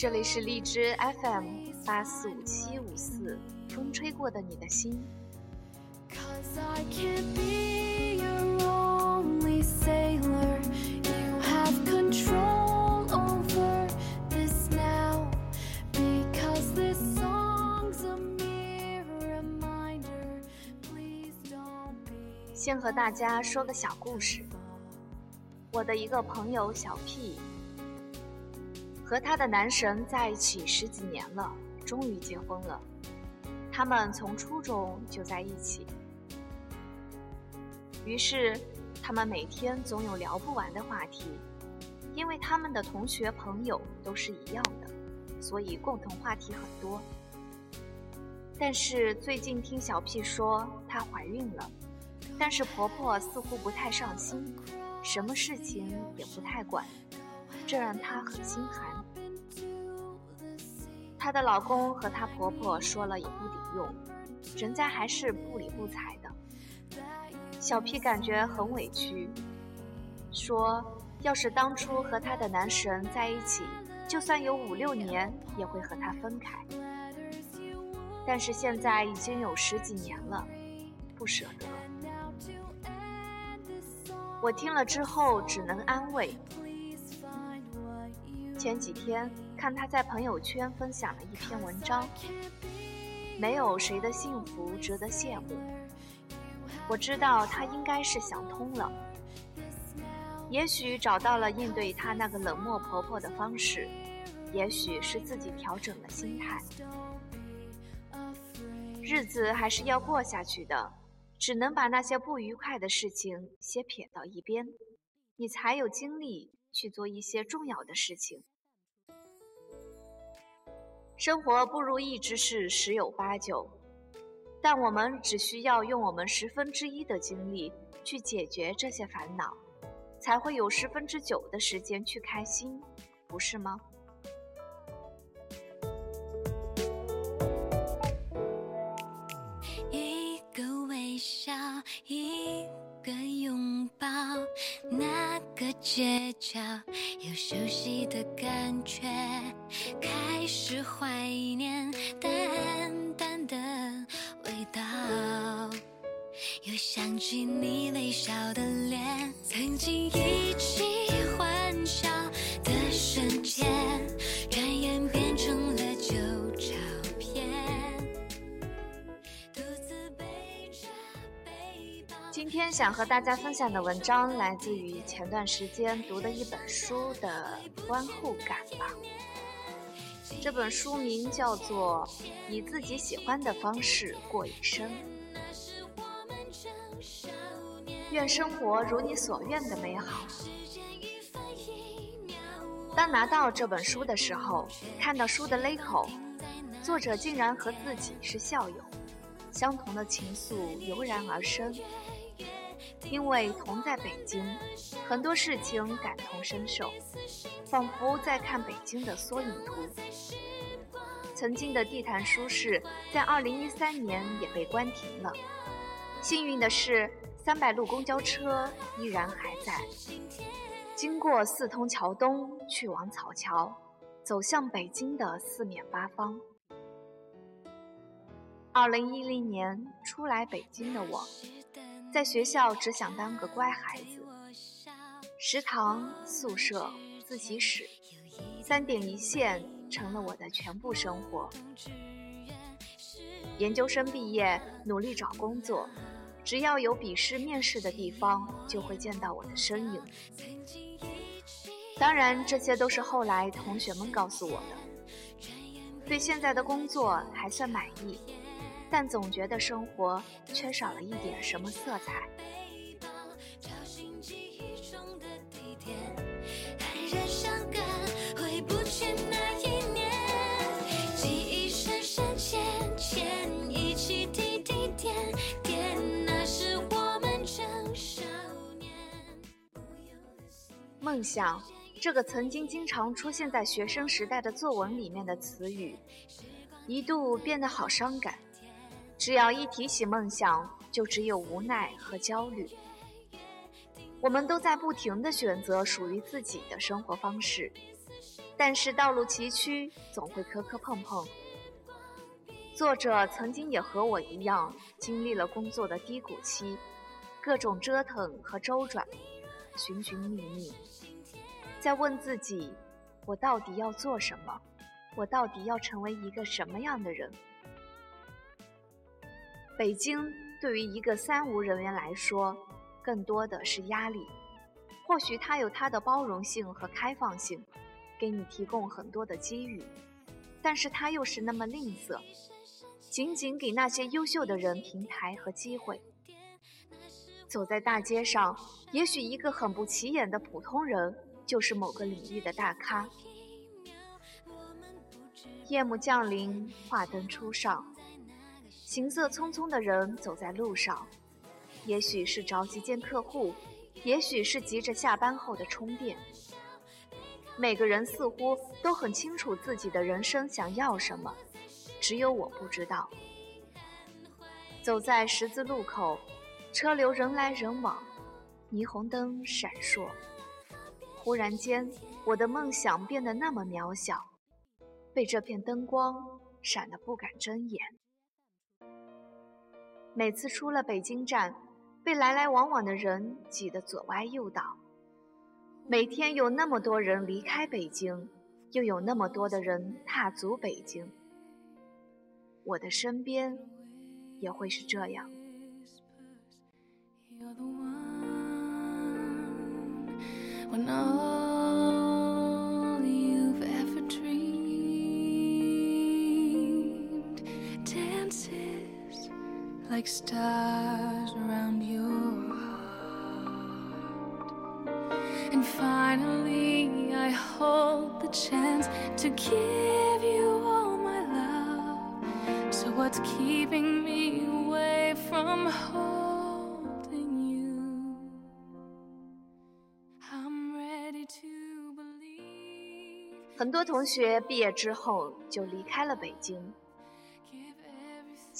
这里是荔枝 FM 八四五七五四，风吹过的你的心。Cause I can't be your only sailor. You have control over this now. Because this song's a mere reminder. Please don't be. 先和大家说个小故事。我的一个朋友小 P，和他的男神在一起十几年了，终于结婚了。他们从初中就在一起，于是他们每天总有聊不完的话题，因为他们的同学朋友都是一样的，所以共同话题很多。但是最近听小 P 说她怀孕了，但是婆婆似乎不太上心。什么事情也不太管，这让她很心寒。她的老公和她婆婆说了也不顶用，人家还是不理不睬的。小 P 感觉很委屈，说要是当初和她的男神在一起，就算有五六年也会和他分开。但是现在已经有十几年了，不舍得。我听了之后只能安慰。前几天看他在朋友圈分享了一篇文章，没有谁的幸福值得羡慕。我知道他应该是想通了，也许找到了应对他那个冷漠婆婆的方式，也许是自己调整了心态。日子还是要过下去的。只能把那些不愉快的事情先撇到一边，你才有精力去做一些重要的事情。生活不如意之事十有八九，但我们只需要用我们十分之一的精力去解决这些烦恼，才会有十分之九的时间去开心，不是吗？一个微笑，一个拥抱，那个街角，有熟悉的感觉，开始怀念淡淡的味道，又想起你微笑的脸，曾经一起欢笑的瞬间，转眼变成了旧照片。今天想和大家分享的文章来自于前段时间读的一本书的观后感吧。这本书名叫做《以自己喜欢的方式过一生》，愿生活如你所愿的美好。当拿到这本书的时候，看到书的勒口，作者竟然和自己是校友，相同的情愫油然而生。因为同在北京，很多事情感同身受，仿佛在看北京的缩影图。曾经的地坛书市，在二零一三年也被关停了。幸运的是，三百路公交车依然还在，经过四通桥东，去往草桥，走向北京的四面八方。二零一零年初来北京的我。在学校只想当个乖孩子，食堂、宿舍、自习室，三点一线成了我的全部生活。研究生毕业，努力找工作，只要有笔试、面试的地方，就会见到我的身影。当然，这些都是后来同学们告诉我的。对现在的工作还算满意。但总觉得生活缺少了一点什么色彩。梦想，这个曾经经常出现在学生时代的作文里面的词语，一度变得好伤感。只要一提起梦想，就只有无奈和焦虑。我们都在不停的选择属于自己的生活方式，但是道路崎岖，总会磕磕碰碰。作者曾经也和我一样，经历了工作的低谷期，各种折腾和周转，寻寻觅觅，在问自己：我到底要做什么？我到底要成为一个什么样的人？北京对于一个三无人员来说，更多的是压力。或许它有它的包容性和开放性。给你提供很多的机遇，但是他又是那么吝啬，仅仅给那些优秀的人平台和机会。走在大街上，也许一个很不起眼的普通人，就是某个领域的大咖。夜幕降临，华灯初上，行色匆匆的人走在路上，也许是着急见客户，也许是急着下班后的充电。每个人似乎都很清楚自己的人生想要什么，只有我不知道。走在十字路口，车流人来人往，霓虹灯闪烁。忽然间，我的梦想变得那么渺小，被这片灯光闪得不敢睁眼。每次出了北京站，被来来往往的人挤得左歪右倒。每天有那么多人离开北京，又有那么多的人踏足北京，我的身边也会是这样。and finally i hold the chance to give you all my love so what's keeping me away from holding you i'm ready to believe 很多同学毕业之后就离开了北京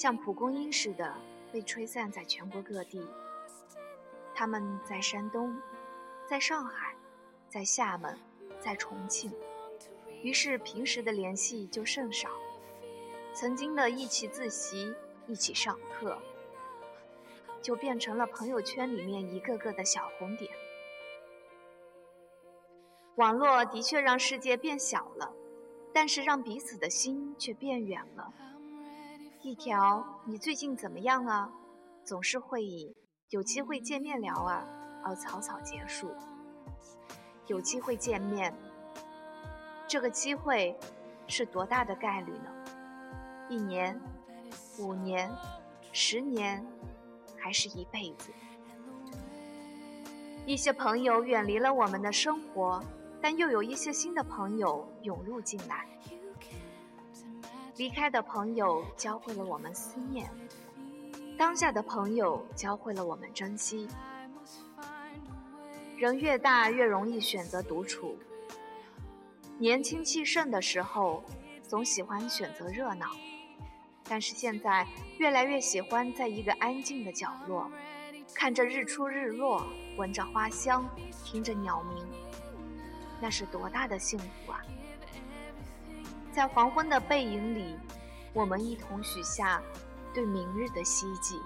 像蒲公英似的被吹散在全国各地他们在山东在上海，在厦门，在重庆，于是平时的联系就甚少。曾经的一起自习、一起上课，就变成了朋友圈里面一个个的小红点。网络的确让世界变小了，但是让彼此的心却变远了。一条“你最近怎么样啊”，总是会以“有机会见面聊啊”。而草草结束。有机会见面，这个机会是多大的概率呢？一年、五年、十年，还是一辈子？一些朋友远离了我们的生活，但又有一些新的朋友涌入进来。离开的朋友教会了我们思念，当下的朋友教会了我们珍惜。人越大，越容易选择独处。年轻气盛的时候，总喜欢选择热闹，但是现在越来越喜欢在一个安静的角落，看着日出日落，闻着花香，听着鸟鸣，那是多大的幸福啊！在黄昏的背影里，我们一同许下对明日的希冀。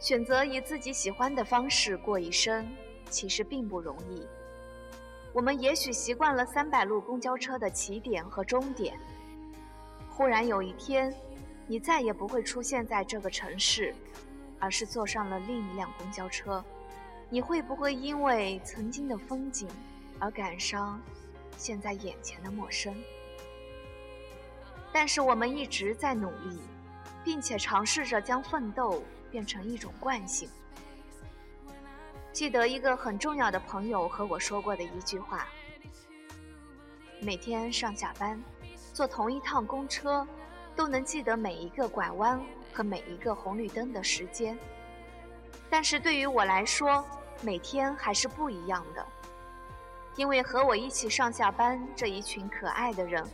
选择以自己喜欢的方式过一生，其实并不容易。我们也许习惯了三百路公交车的起点和终点，忽然有一天，你再也不会出现在这个城市，而是坐上了另一辆公交车，你会不会因为曾经的风景？而感伤现在眼前的陌生，但是我们一直在努力，并且尝试着将奋斗变成一种惯性。记得一个很重要的朋友和我说过的一句话：每天上下班，坐同一趟公车，都能记得每一个拐弯和每一个红绿灯的时间。但是对于我来说，每天还是不一样的。因为和我一起上下班这一群可爱的人，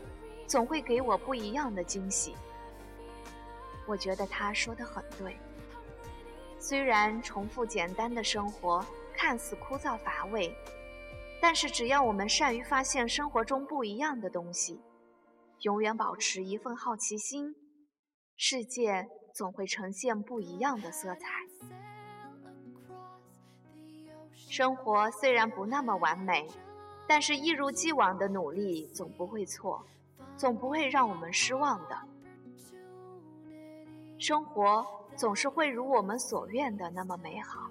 总会给我不一样的惊喜。我觉得他说的很对。虽然重复简单的生活看似枯燥乏味，但是只要我们善于发现生活中不一样的东西，永远保持一份好奇心，世界总会呈现不一样的色彩。生活虽然不那么完美，但是一如既往的努力总不会错，总不会让我们失望的。生活总是会如我们所愿的那么美好。